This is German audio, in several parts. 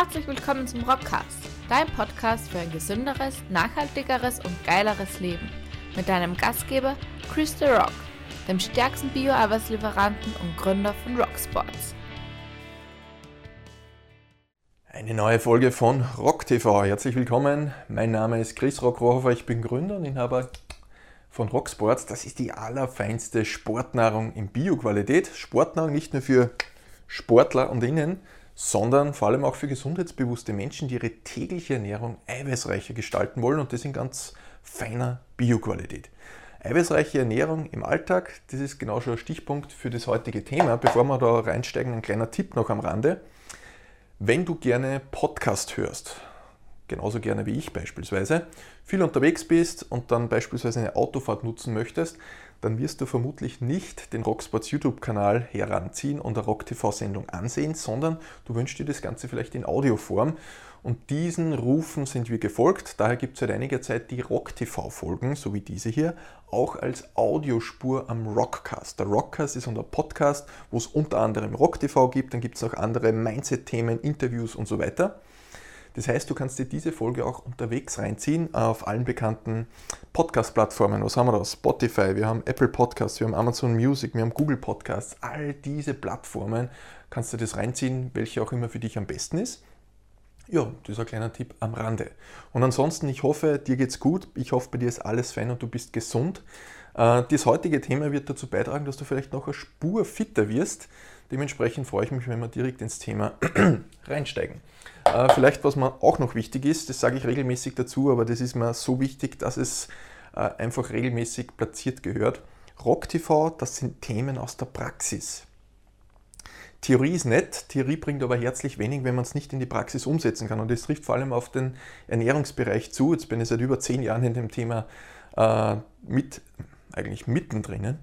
Herzlich willkommen zum Rockcast, dein Podcast für ein gesünderes, nachhaltigeres und geileres Leben. Mit deinem Gastgeber Chris The Rock, dem stärksten Bio-Arbeitslieferanten und Gründer von Rocksports. Eine neue Folge von Rock TV. Herzlich willkommen. Mein Name ist Chris Rockrohofer. Ich bin Gründer und Inhaber von Rocksports. Das ist die allerfeinste Sportnahrung in Bioqualität. Sportnahrung nicht nur für Sportler und Innen, sondern vor allem auch für gesundheitsbewusste Menschen, die ihre tägliche Ernährung eiweißreicher gestalten wollen und das in ganz feiner Bioqualität. Eiweißreiche Ernährung im Alltag, das ist genau schon ein Stichpunkt für das heutige Thema. Bevor wir da reinsteigen, ein kleiner Tipp noch am Rande. Wenn du gerne Podcast hörst, genauso gerne wie ich beispielsweise, viel unterwegs bist und dann beispielsweise eine Autofahrt nutzen möchtest, dann wirst du vermutlich nicht den Rocksports YouTube-Kanal heranziehen und eine Rock-TV-Sendung ansehen, sondern du wünschst dir das Ganze vielleicht in Audioform. Und diesen Rufen sind wir gefolgt. Daher gibt es seit einiger Zeit die Rock-TV-Folgen, so wie diese hier, auch als Audiospur am Rockcast. Der Rockcast ist unser Podcast, wo es unter anderem Rock-TV gibt, dann gibt es noch andere Mindset-Themen, Interviews und so weiter. Das heißt, du kannst dir diese Folge auch unterwegs reinziehen auf allen bekannten Podcast-Plattformen. Was haben wir da? Spotify, wir haben Apple Podcasts, wir haben Amazon Music, wir haben Google Podcasts. All diese Plattformen kannst du das reinziehen, welche auch immer für dich am besten ist. Ja, das ist ein kleiner Tipp am Rande. Und ansonsten, ich hoffe, dir geht's gut. Ich hoffe, bei dir ist alles fein und du bist gesund. Äh, das heutige Thema wird dazu beitragen, dass du vielleicht noch eine Spur fitter wirst. Dementsprechend freue ich mich, wenn wir direkt ins Thema reinsteigen. Äh, vielleicht, was mir auch noch wichtig ist, das sage ich regelmäßig dazu, aber das ist mir so wichtig, dass es äh, einfach regelmäßig platziert gehört. Rock TV, das sind Themen aus der Praxis. Theorie ist nett, Theorie bringt aber herzlich wenig, wenn man es nicht in die Praxis umsetzen kann. Und das trifft vor allem auf den Ernährungsbereich zu. Jetzt bin ich seit über zehn Jahren in dem Thema äh, mit, eigentlich mittendrin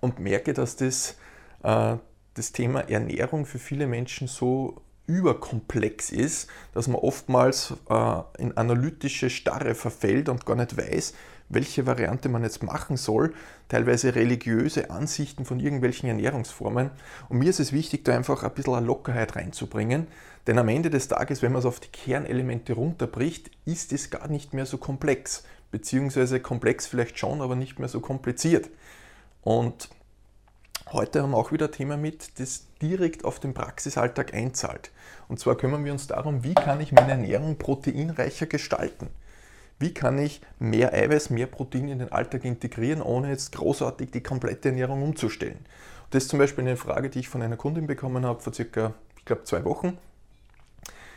und merke, dass das, äh, das Thema Ernährung für viele Menschen so überkomplex ist, dass man oftmals äh, in analytische Starre verfällt und gar nicht weiß, welche Variante man jetzt machen soll, teilweise religiöse Ansichten von irgendwelchen Ernährungsformen. Und mir ist es wichtig, da einfach ein bisschen Lockerheit reinzubringen, denn am Ende des Tages, wenn man es auf die Kernelemente runterbricht, ist es gar nicht mehr so komplex, beziehungsweise komplex vielleicht schon, aber nicht mehr so kompliziert. Und Heute haben wir auch wieder ein Thema mit, das direkt auf den Praxisalltag einzahlt. Und zwar kümmern wir uns darum, wie kann ich meine Ernährung proteinreicher gestalten? Wie kann ich mehr Eiweiß, mehr Protein in den Alltag integrieren, ohne jetzt großartig die komplette Ernährung umzustellen? Das ist zum Beispiel eine Frage, die ich von einer Kundin bekommen habe vor circa, ich glaube, zwei Wochen.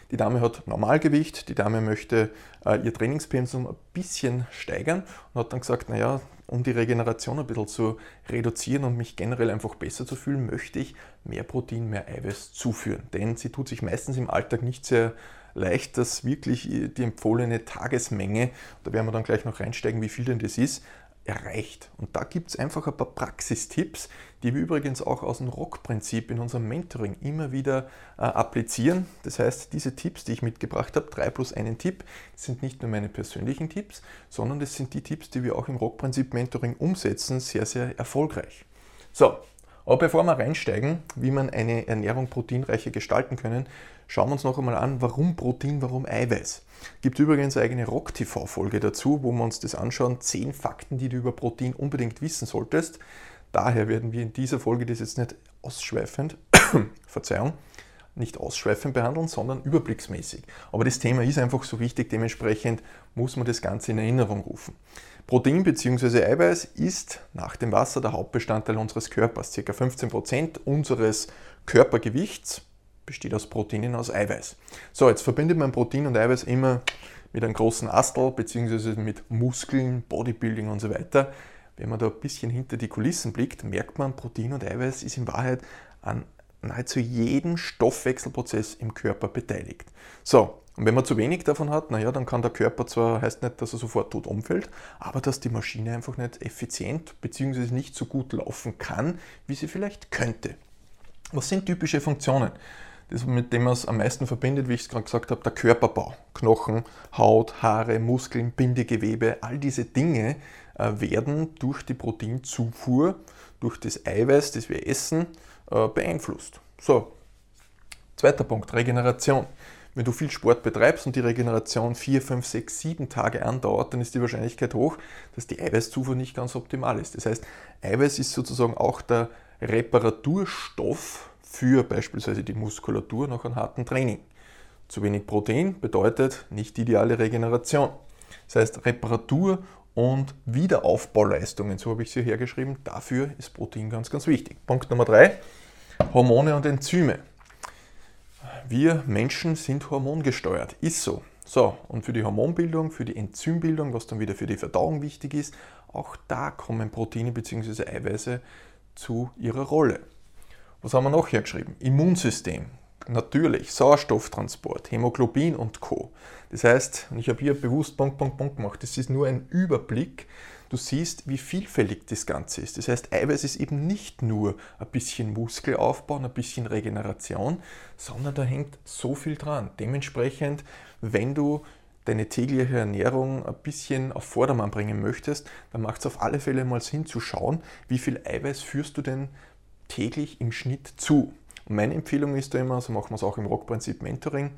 Die Dame hat Normalgewicht, die Dame möchte äh, ihr Trainingspensum ein bisschen steigern und hat dann gesagt, naja, um die Regeneration ein bisschen zu reduzieren und mich generell einfach besser zu fühlen, möchte ich mehr Protein, mehr Eiweiß zuführen. Denn sie tut sich meistens im Alltag nicht sehr leicht, dass wirklich die empfohlene Tagesmenge, da werden wir dann gleich noch reinsteigen, wie viel denn das ist, erreicht. Und da gibt es einfach ein paar Praxistipps, die wir übrigens auch aus dem Rock-Prinzip in unserem Mentoring immer wieder äh, applizieren. Das heißt, diese Tipps, die ich mitgebracht habe, drei plus einen Tipp, sind nicht nur meine persönlichen Tipps, sondern das sind die Tipps, die wir auch im Rock-Prinzip Mentoring umsetzen, sehr, sehr erfolgreich. So, aber bevor wir reinsteigen, wie man eine Ernährung proteinreicher gestalten können, schauen wir uns noch einmal an, warum Protein, warum Eiweiß. Gibt übrigens eine eigene Rock-TV-Folge dazu, wo wir uns das anschauen. Zehn Fakten, die du über Protein unbedingt wissen solltest. Daher werden wir in dieser Folge das jetzt nicht ausschweifend, Verzeihung, nicht ausschweifend behandeln, sondern überblicksmäßig. Aber das Thema ist einfach so wichtig, dementsprechend muss man das Ganze in Erinnerung rufen. Protein bzw. Eiweiß ist nach dem Wasser der Hauptbestandteil unseres Körpers. Ca. 15% unseres Körpergewichts besteht aus Proteinen aus Eiweiß. So, jetzt verbindet man Protein und Eiweiß immer mit einem großen Astel bzw. mit Muskeln, Bodybuilding und so weiter. Wenn man da ein bisschen hinter die Kulissen blickt, merkt man, Protein und Eiweiß ist in Wahrheit an nahezu jedem Stoffwechselprozess im Körper beteiligt. So, und wenn man zu wenig davon hat, naja, dann kann der Körper zwar, heißt nicht, dass er sofort tot umfällt, aber dass die Maschine einfach nicht effizient bzw. nicht so gut laufen kann, wie sie vielleicht könnte. Was sind typische Funktionen? Das, mit dem man es am meisten verbindet, wie ich es gerade gesagt habe, der Körperbau. Knochen, Haut, Haare, Muskeln, Bindegewebe, all diese Dinge äh, werden durch die Proteinzufuhr, durch das Eiweiß, das wir essen, äh, beeinflusst. So, Zweiter Punkt, Regeneration. Wenn du viel Sport betreibst und die Regeneration 4, 5, 6, 7 Tage andauert, dann ist die Wahrscheinlichkeit hoch, dass die Eiweißzufuhr nicht ganz optimal ist. Das heißt, Eiweiß ist sozusagen auch der Reparaturstoff für beispielsweise die Muskulatur nach einem harten Training. Zu wenig Protein bedeutet nicht ideale Regeneration. Das heißt, Reparatur und Wiederaufbauleistungen, so habe ich sie hergeschrieben, dafür ist Protein ganz, ganz wichtig. Punkt Nummer drei, Hormone und Enzyme. Wir Menschen sind hormongesteuert, ist so. So, und für die Hormonbildung, für die Enzymbildung, was dann wieder für die Verdauung wichtig ist, auch da kommen Proteine bzw. Eiweiße zu ihrer Rolle. Was haben wir noch hergeschrieben? Immunsystem, natürlich, Sauerstofftransport, Hämoglobin und Co. Das heißt, und ich habe hier bewusst Punkt, Punkt, Punkt gemacht, das ist nur ein Überblick. Du siehst, wie vielfältig das Ganze ist. Das heißt, Eiweiß ist eben nicht nur ein bisschen Muskelaufbau, ein bisschen Regeneration, sondern da hängt so viel dran. Dementsprechend, wenn du deine tägliche Ernährung ein bisschen auf Vordermann bringen möchtest, dann macht es auf alle Fälle mal Sinn zu schauen, wie viel Eiweiß führst du denn täglich im Schnitt zu. Und meine Empfehlung ist da immer, so machen wir es auch im Rockprinzip Mentoring,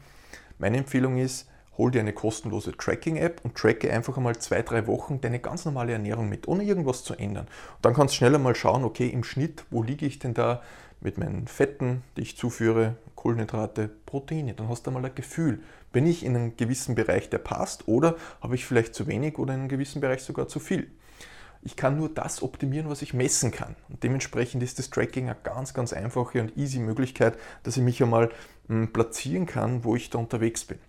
meine Empfehlung ist, hol dir eine kostenlose Tracking-App und tracke einfach einmal zwei, drei Wochen deine ganz normale Ernährung mit, ohne irgendwas zu ändern. Und dann kannst du schneller mal schauen, okay, im Schnitt, wo liege ich denn da mit meinen Fetten, die ich zuführe, Kohlenhydrate, Proteine. Dann hast du mal ein Gefühl, bin ich in einem gewissen Bereich, der passt, oder habe ich vielleicht zu wenig oder in einem gewissen Bereich sogar zu viel. Ich kann nur das optimieren, was ich messen kann. Und dementsprechend ist das Tracking eine ganz, ganz einfache und easy Möglichkeit, dass ich mich einmal hm, platzieren kann, wo ich da unterwegs bin.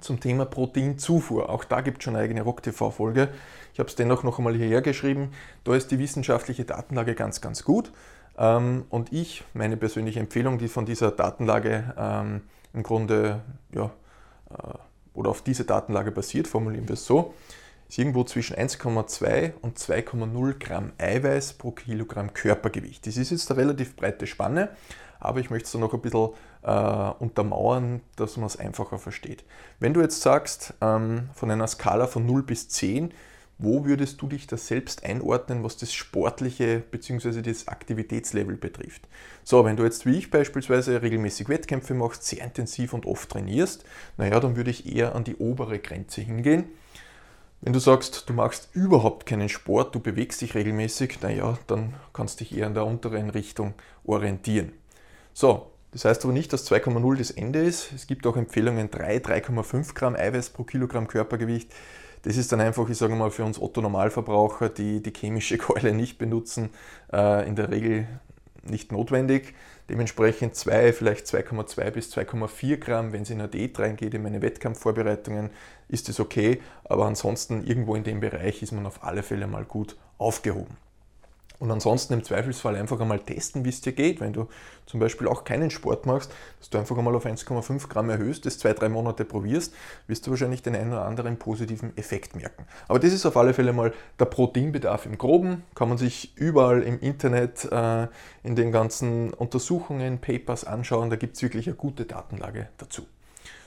Zum Thema Proteinzufuhr. Auch da gibt es schon eine eigene RockTV-Folge. Ich habe es dennoch noch einmal hierher geschrieben. Da ist die wissenschaftliche Datenlage ganz, ganz gut. Ähm, und ich, meine persönliche Empfehlung, die von dieser Datenlage ähm, im Grunde, ja, äh, oder auf diese Datenlage basiert, formulieren wir es so, ist irgendwo zwischen 1,2 und 2,0 Gramm Eiweiß pro Kilogramm Körpergewicht. Das ist jetzt eine relativ breite Spanne, aber ich möchte es noch ein bisschen äh, untermauern, dass man es einfacher versteht. Wenn du jetzt sagst, ähm, von einer Skala von 0 bis 10, wo würdest du dich da selbst einordnen, was das sportliche bzw. das Aktivitätslevel betrifft? So, wenn du jetzt wie ich beispielsweise regelmäßig Wettkämpfe machst, sehr intensiv und oft trainierst, naja, dann würde ich eher an die obere Grenze hingehen. Wenn du sagst, du machst überhaupt keinen Sport, du bewegst dich regelmäßig, naja, dann kannst du dich eher in der unteren Richtung orientieren. So, das heißt aber nicht, dass 2,0 das Ende ist. Es gibt auch Empfehlungen 3, 3,5 Gramm Eiweiß pro Kilogramm Körpergewicht. Das ist dann einfach, ich sage mal, für uns Otto-Normalverbraucher, die die chemische Keule nicht benutzen, äh, in der Regel nicht notwendig. Dementsprechend 2, vielleicht 2,2 bis 2,4 Gramm, wenn es in eine Diät reingeht, in meine Wettkampfvorbereitungen, ist es okay. Aber ansonsten irgendwo in dem Bereich ist man auf alle Fälle mal gut aufgehoben. Und ansonsten im Zweifelsfall einfach einmal testen, wie es dir geht. Wenn du zum Beispiel auch keinen Sport machst, dass du einfach einmal auf 1,5 Gramm erhöhst, das zwei, drei Monate probierst, wirst du wahrscheinlich den einen oder anderen positiven Effekt merken. Aber das ist auf alle Fälle mal der Proteinbedarf im Groben. Kann man sich überall im Internet äh, in den ganzen Untersuchungen, Papers anschauen. Da gibt es wirklich eine gute Datenlage dazu.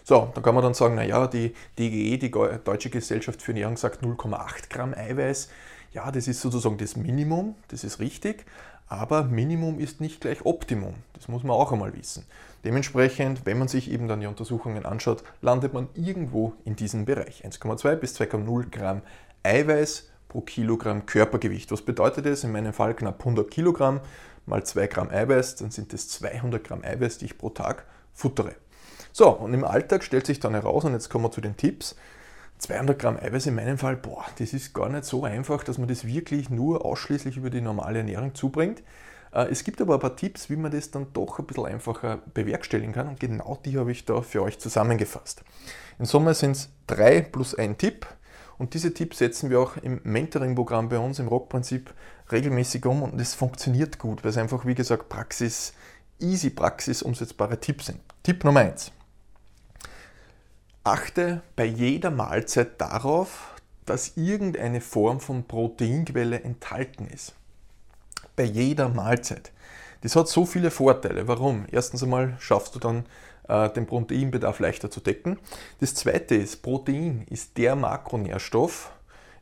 So, dann kann man dann sagen, naja, die DGE, die Deutsche Gesellschaft für Ernährung, sagt 0,8 Gramm Eiweiß ja, das ist sozusagen das Minimum, das ist richtig, aber Minimum ist nicht gleich Optimum. Das muss man auch einmal wissen. Dementsprechend, wenn man sich eben dann die Untersuchungen anschaut, landet man irgendwo in diesem Bereich. 1,2 bis 2,0 Gramm Eiweiß pro Kilogramm Körpergewicht. Was bedeutet das? In meinem Fall knapp 100 Kilogramm mal 2 Gramm Eiweiß, dann sind das 200 Gramm Eiweiß, die ich pro Tag futtere. So, und im Alltag stellt sich dann heraus, und jetzt kommen wir zu den Tipps, 200 Gramm Eiweiß in meinem Fall, boah, das ist gar nicht so einfach, dass man das wirklich nur ausschließlich über die normale Ernährung zubringt. Äh, es gibt aber ein paar Tipps, wie man das dann doch ein bisschen einfacher bewerkstelligen kann und genau die habe ich da für euch zusammengefasst. In Summe sind es drei plus ein Tipp und diese Tipps setzen wir auch im Mentoring-Programm bei uns im Rockprinzip regelmäßig um und es funktioniert gut, weil es einfach, wie gesagt, Praxis, easy Praxis umsetzbare Tipps sind. Tipp Nummer eins Achte bei jeder Mahlzeit darauf, dass irgendeine Form von Proteinquelle enthalten ist. Bei jeder Mahlzeit. Das hat so viele Vorteile. Warum? Erstens einmal schaffst du dann äh, den Proteinbedarf leichter zu decken. Das zweite ist, Protein ist der Makronährstoff,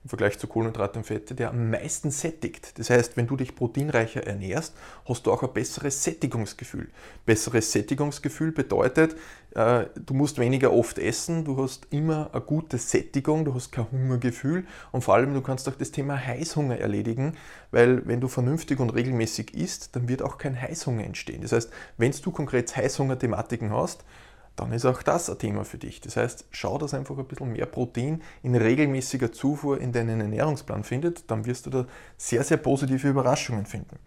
im Vergleich zu Kohlenhydrate und Fette, der am meisten sättigt. Das heißt, wenn du dich proteinreicher ernährst, hast du auch ein besseres Sättigungsgefühl. Besseres Sättigungsgefühl bedeutet, du musst weniger oft essen, du hast immer eine gute Sättigung, du hast kein Hungergefühl und vor allem du kannst auch das Thema Heißhunger erledigen, weil wenn du vernünftig und regelmäßig isst, dann wird auch kein Heißhunger entstehen. Das heißt, wenn du konkret Heißhunger-Thematiken hast, dann ist auch das ein Thema für dich. Das heißt, schau, dass einfach ein bisschen mehr Protein in regelmäßiger Zufuhr in deinen Ernährungsplan findet, dann wirst du da sehr, sehr positive Überraschungen finden.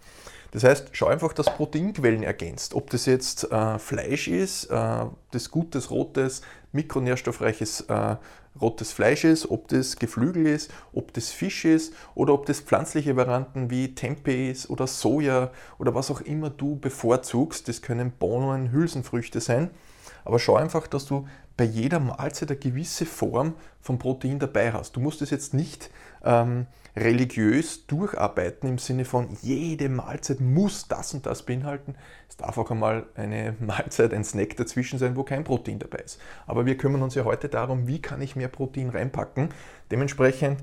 Das heißt, schau einfach, dass Proteinquellen ergänzt. Ob das jetzt äh, Fleisch ist, äh, das gutes, rotes, mikronährstoffreiches äh, rotes Fleisch ist, ob das Geflügel ist, ob das Fisch ist oder ob das pflanzliche Varianten wie Tempeh ist oder Soja oder was auch immer du bevorzugst. Das können Bohnen, Hülsenfrüchte sein. Aber schau einfach, dass du bei jeder Mahlzeit eine gewisse Form von Protein dabei hast. Du musst es jetzt nicht ähm, religiös durcharbeiten im Sinne von, jede Mahlzeit muss das und das beinhalten. Es darf auch einmal eine Mahlzeit, ein Snack dazwischen sein, wo kein Protein dabei ist. Aber wir kümmern uns ja heute darum, wie kann ich mehr Protein reinpacken. Dementsprechend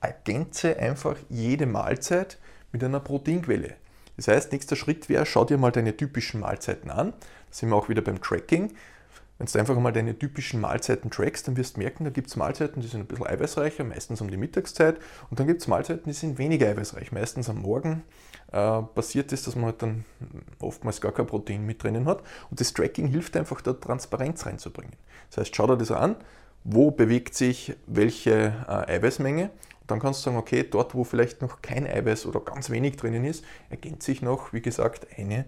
ergänze einfach jede Mahlzeit mit einer Proteinquelle. Das heißt, nächster Schritt wäre, schau dir mal deine typischen Mahlzeiten an. Da sind wir auch wieder beim Tracking. Wenn du einfach mal deine typischen Mahlzeiten trackst, dann wirst du merken, da gibt es Mahlzeiten, die sind ein bisschen eiweißreicher, meistens um die Mittagszeit. Und dann gibt es Mahlzeiten, die sind weniger eiweißreich, meistens am Morgen. Äh, passiert ist, dass man halt dann oftmals gar kein Protein mit drinnen hat. Und das Tracking hilft einfach, da Transparenz reinzubringen. Das heißt, schau dir das an, wo bewegt sich welche äh, Eiweißmenge. Und dann kannst du sagen, okay, dort, wo vielleicht noch kein Eiweiß oder ganz wenig drinnen ist, ergänzt sich noch, wie gesagt, eine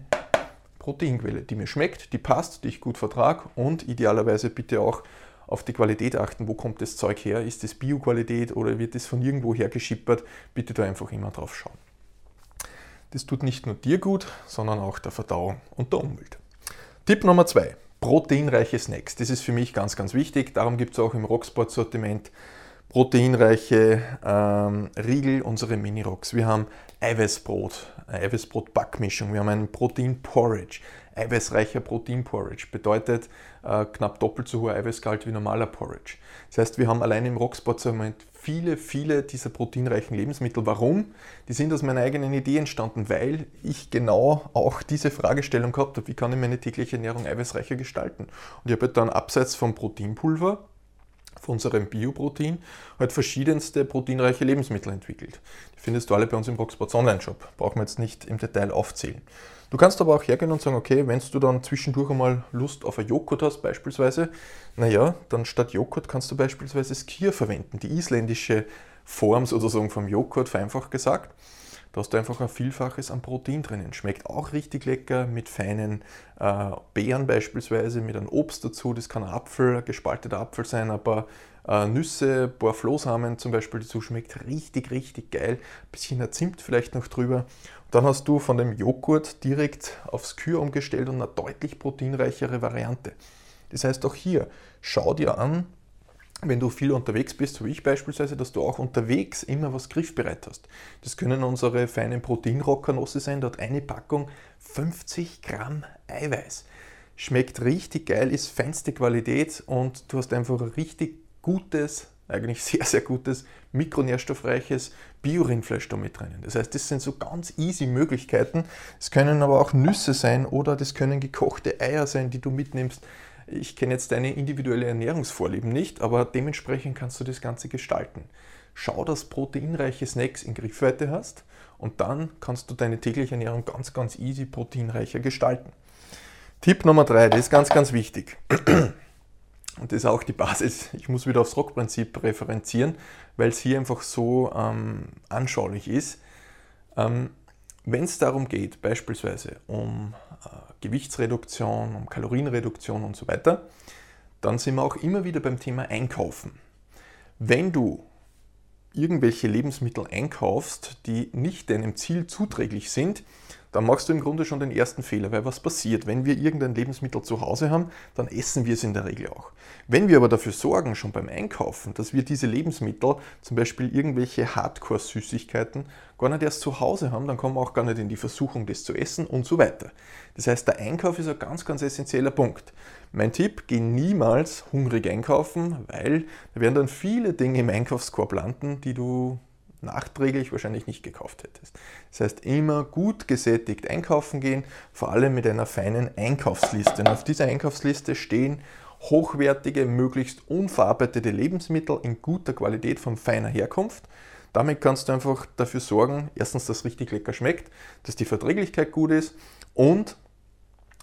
Proteinquelle, die mir schmeckt, die passt, die ich gut vertrage und idealerweise bitte auch auf die Qualität achten, wo kommt das Zeug her, ist das Bio-Qualität oder wird es von irgendwo her geschippert, bitte da einfach immer drauf schauen. Das tut nicht nur dir gut, sondern auch der Verdauung und der Umwelt. Tipp Nummer zwei: Proteinreiche Snacks. Das ist für mich ganz, ganz wichtig. Darum gibt es auch im Rocksport-Sortiment proteinreiche ähm, Riegel, unsere Mini-Rocks. Wir haben Eiweißbrot, Eiweißbrot-Backmischung, wir haben einen Protein-Porridge, eiweißreicher Protein-Porridge, bedeutet äh, knapp doppelt so hoher Eiweißgehalt wie normaler Porridge. Das heißt, wir haben allein im Rocksport-Segment viele, viele dieser proteinreichen Lebensmittel. Warum? Die sind aus meiner eigenen Idee entstanden, weil ich genau auch diese Fragestellung gehabt habe, wie kann ich meine tägliche Ernährung eiweißreicher gestalten? Und ich habe dann abseits vom Proteinpulver von unserem Bioprotein halt verschiedenste proteinreiche Lebensmittel entwickelt. Die findest du alle bei uns im Rocksports Online-Shop. Brauchen wir jetzt nicht im Detail aufzählen. Du kannst aber auch hergehen und sagen, okay, wenn du dann zwischendurch einmal Lust auf ein Joghurt hast beispielsweise, naja, dann statt Joghurt kannst du beispielsweise Skier verwenden, die isländische Form sozusagen vom Joghurt, vereinfacht gesagt. Da hast du einfach ein Vielfaches an Protein drinnen. Schmeckt auch richtig lecker mit feinen äh, Beeren beispielsweise, mit einem Obst dazu. Das kann ein Apfel, ein gespalteter Apfel sein, ein paar äh, Nüsse, ein paar Flohsamen zum Beispiel dazu. Schmeckt richtig, richtig geil. Ein bisschen Zimt vielleicht noch drüber. Und dann hast du von dem Joghurt direkt aufs Kühe umgestellt und eine deutlich proteinreichere Variante. Das heißt auch hier, schau dir an, wenn du viel unterwegs bist, so wie ich beispielsweise, dass du auch unterwegs immer was griffbereit hast. Das können unsere feinen Proteinrockernosse sein, dort eine Packung 50 Gramm Eiweiß. Schmeckt richtig geil, ist feinste Qualität und du hast einfach ein richtig gutes, eigentlich sehr, sehr gutes, mikronährstoffreiches Bio-Rindfleisch da mit drinnen. Das heißt, das sind so ganz easy Möglichkeiten. Es können aber auch Nüsse sein oder das können gekochte Eier sein, die du mitnimmst. Ich kenne jetzt deine individuelle Ernährungsvorlieben nicht, aber dementsprechend kannst du das Ganze gestalten. Schau, dass proteinreiche Snacks in Griffweite hast und dann kannst du deine tägliche Ernährung ganz, ganz easy proteinreicher gestalten. Tipp Nummer drei, das ist ganz, ganz wichtig. Und das ist auch die Basis. Ich muss wieder aufs Rockprinzip referenzieren, weil es hier einfach so ähm, anschaulich ist. Ähm, Wenn es darum geht, beispielsweise um äh, Gewichtsreduktion, um Kalorienreduktion und so weiter, dann sind wir auch immer wieder beim Thema Einkaufen. Wenn du irgendwelche Lebensmittel einkaufst, die nicht deinem Ziel zuträglich sind, dann machst du im Grunde schon den ersten Fehler, weil was passiert? Wenn wir irgendein Lebensmittel zu Hause haben, dann essen wir es in der Regel auch. Wenn wir aber dafür sorgen, schon beim Einkaufen, dass wir diese Lebensmittel, zum Beispiel irgendwelche Hardcore-Süßigkeiten, gar nicht erst zu Hause haben, dann kommen wir auch gar nicht in die Versuchung, das zu essen und so weiter. Das heißt, der Einkauf ist ein ganz, ganz essentieller Punkt. Mein Tipp, geh niemals hungrig einkaufen, weil da werden dann viele Dinge im Einkaufskorb landen, die du nachträglich wahrscheinlich nicht gekauft hättest. Das heißt, immer gut gesättigt einkaufen gehen, vor allem mit einer feinen Einkaufsliste. Und auf dieser Einkaufsliste stehen hochwertige, möglichst unverarbeitete Lebensmittel in guter Qualität von feiner Herkunft. Damit kannst du einfach dafür sorgen, erstens, dass richtig lecker schmeckt, dass die Verträglichkeit gut ist und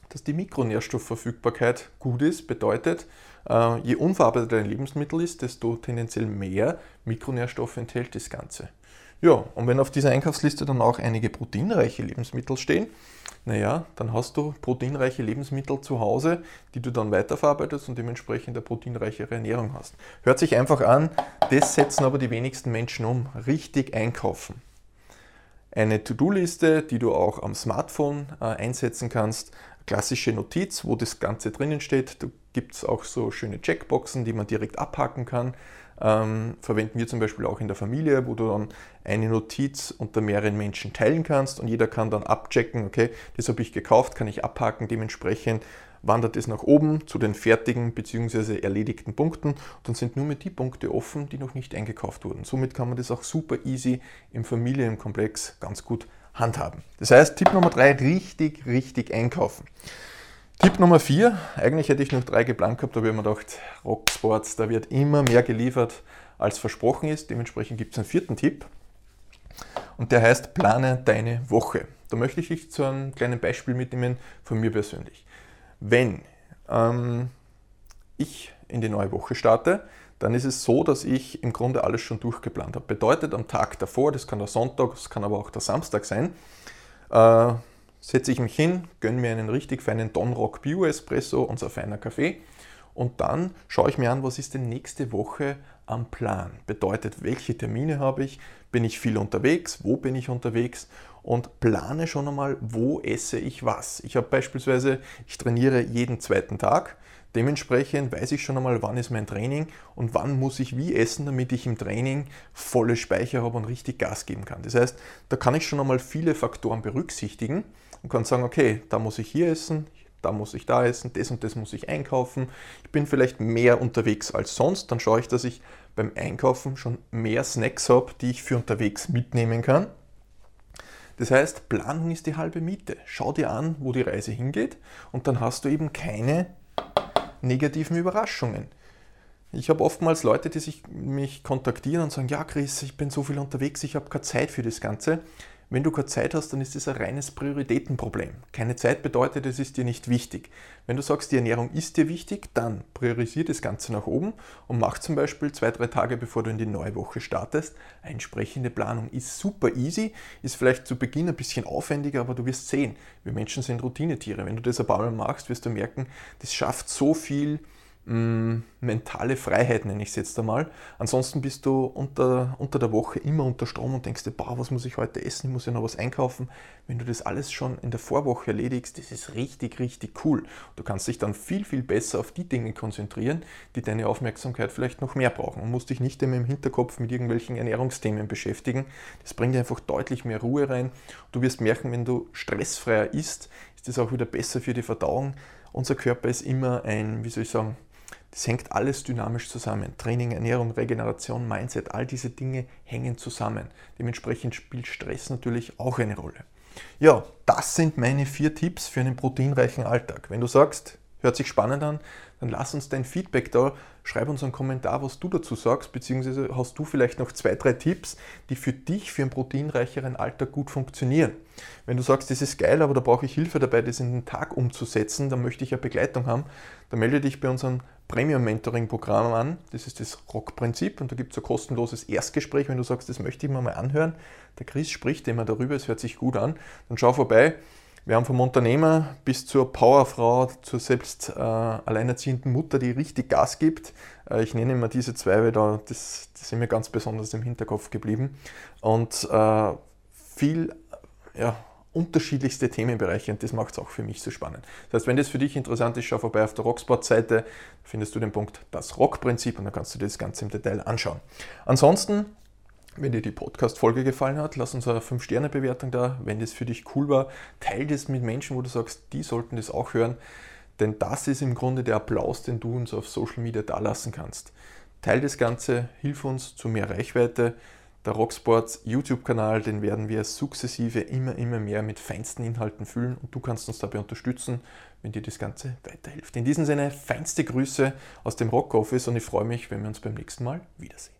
dass die Mikronährstoffverfügbarkeit gut ist. Bedeutet, je unverarbeiteter ein Lebensmittel ist, desto tendenziell mehr Mikronährstoffe enthält das Ganze. Ja, und wenn auf dieser Einkaufsliste dann auch einige proteinreiche Lebensmittel stehen, naja, dann hast du proteinreiche Lebensmittel zu Hause, die du dann weiterverarbeitest und dementsprechend eine proteinreichere Ernährung hast. Hört sich einfach an, das setzen aber die wenigsten Menschen um. Richtig einkaufen. Eine To-Do-Liste, die du auch am Smartphone äh, einsetzen kannst, klassische Notiz, wo das Ganze drinnen steht. Da gibt es auch so schöne Checkboxen, die man direkt abhaken kann. Ähm, verwenden wir zum Beispiel auch in der Familie, wo du dann eine Notiz unter mehreren Menschen teilen kannst und jeder kann dann abchecken, okay, das habe ich gekauft, kann ich abhaken, dementsprechend wandert es nach oben zu den fertigen bzw. erledigten Punkten und dann sind nur mehr die Punkte offen, die noch nicht eingekauft wurden. Somit kann man das auch super easy im Familienkomplex ganz gut handhaben. Das heißt, Tipp Nummer drei, richtig, richtig einkaufen. Tipp Nummer vier, eigentlich hätte ich noch drei geplant gehabt, aber ich habe mir gedacht, Rocksports, da wird immer mehr geliefert, als versprochen ist. Dementsprechend gibt es einen vierten Tipp und der heißt, plane deine Woche. Da möchte ich dich zu einem kleinen Beispiel mitnehmen von mir persönlich. Wenn ähm, ich in die neue Woche starte, dann ist es so, dass ich im Grunde alles schon durchgeplant habe. Bedeutet, am Tag davor, das kann der Sonntag, das kann aber auch der Samstag sein, äh, setze ich mich hin, gönne mir einen richtig feinen Don Rock Bio Espresso, unser feiner Kaffee und dann schaue ich mir an, was ist denn nächste Woche am Plan. Bedeutet, welche Termine habe ich, bin ich viel unterwegs, wo bin ich unterwegs und plane schon einmal, wo esse ich was. Ich habe beispielsweise, ich trainiere jeden zweiten Tag Dementsprechend weiß ich schon einmal, wann ist mein Training und wann muss ich wie essen, damit ich im Training volle Speicher habe und richtig Gas geben kann. Das heißt, da kann ich schon einmal viele Faktoren berücksichtigen und kann sagen, okay, da muss ich hier essen, da muss ich da essen, das und das muss ich einkaufen. Ich bin vielleicht mehr unterwegs als sonst, dann schaue ich, dass ich beim Einkaufen schon mehr Snacks habe, die ich für unterwegs mitnehmen kann. Das heißt, Planung ist die halbe Miete. Schau dir an, wo die Reise hingeht und dann hast du eben keine negativen Überraschungen. Ich habe oftmals Leute, die sich mich kontaktieren und sagen, ja Chris, ich bin so viel unterwegs, ich habe keine Zeit für das Ganze. Wenn du keine Zeit hast, dann ist das ein reines Prioritätenproblem. Keine Zeit bedeutet, es ist dir nicht wichtig. Wenn du sagst, die Ernährung ist dir wichtig, dann priorisiere das Ganze nach oben und mach zum Beispiel zwei, drei Tage, bevor du in die neue Woche startest, eine entsprechende Planung. Ist super easy, ist vielleicht zu Beginn ein bisschen aufwendiger, aber du wirst sehen, wir Menschen sind Routinetiere. Wenn du das ein paar Mal machst, wirst du merken, das schafft so viel mh, mm, mentale Freiheit, nenne ich es jetzt einmal. Ansonsten bist du unter, unter der Woche immer unter Strom und denkst dir, boah, was muss ich heute essen? Ich muss ja noch was einkaufen. Wenn du das alles schon in der Vorwoche erledigst, das ist richtig, richtig cool. Du kannst dich dann viel, viel besser auf die Dinge konzentrieren, die deine Aufmerksamkeit vielleicht noch mehr brauchen und musst dich nicht immer im Hinterkopf mit irgendwelchen Ernährungsthemen beschäftigen. Das bringt dir einfach deutlich mehr Ruhe rein. Du wirst merken, wenn du stressfreier isst, ist das auch wieder besser für die Verdauung. Unser Körper ist immer ein, wie soll ich sagen, das hängt alles dynamisch zusammen. Training, Ernährung, Regeneration, Mindset, all diese Dinge hängen zusammen. Dementsprechend spielt Stress natürlich auch eine Rolle. Ja, das sind meine vier Tipps für einen proteinreichen Alltag. Wenn du sagst, hört sich spannend an, dann lass uns dein Feedback da. Schreib uns einen Kommentar, was du dazu sagst, beziehungsweise hast du vielleicht noch zwei, drei Tipps, die für dich für einen proteinreicheren Alltag gut funktionieren. Wenn du sagst, das ist geil, aber da brauche ich Hilfe dabei, das in den Tag umzusetzen, dann möchte ich ja Begleitung haben, dann melde dich bei unserem Premium-Mentoring-Programm an. Das ist das Rock-Prinzip und da gibt es ein kostenloses Erstgespräch, wenn du sagst, das möchte ich mir mal anhören. Der Chris spricht immer darüber, es hört sich gut an. Dann schau vorbei. Wir haben vom Unternehmer bis zur Powerfrau, zur selbst äh, alleinerziehenden Mutter, die richtig Gas gibt. Äh, ich nenne immer diese zwei, weil da, das, das sind mir ganz besonders im Hinterkopf geblieben. Und äh, viel ja, unterschiedlichste Themenbereiche und das macht es auch für mich so spannend. Das heißt, wenn das für dich interessant ist, schau vorbei auf der Rocksport-Seite, findest du den Punkt das Rock-Prinzip und dann kannst du dir das Ganze im Detail anschauen. Ansonsten, wenn dir die Podcast-Folge gefallen hat, lass uns eine 5-Sterne-Bewertung da. Wenn das für dich cool war, teile das mit Menschen, wo du sagst, die sollten das auch hören. Denn das ist im Grunde der Applaus, den du uns auf Social Media da lassen kannst. Teil das Ganze, hilf uns zu mehr Reichweite. Der Rocksports YouTube-Kanal, den werden wir sukzessive immer, immer mehr mit feinsten Inhalten füllen und du kannst uns dabei unterstützen, wenn dir das Ganze weiterhilft. In diesem Sinne, feinste Grüße aus dem Rock Office und ich freue mich, wenn wir uns beim nächsten Mal wiedersehen.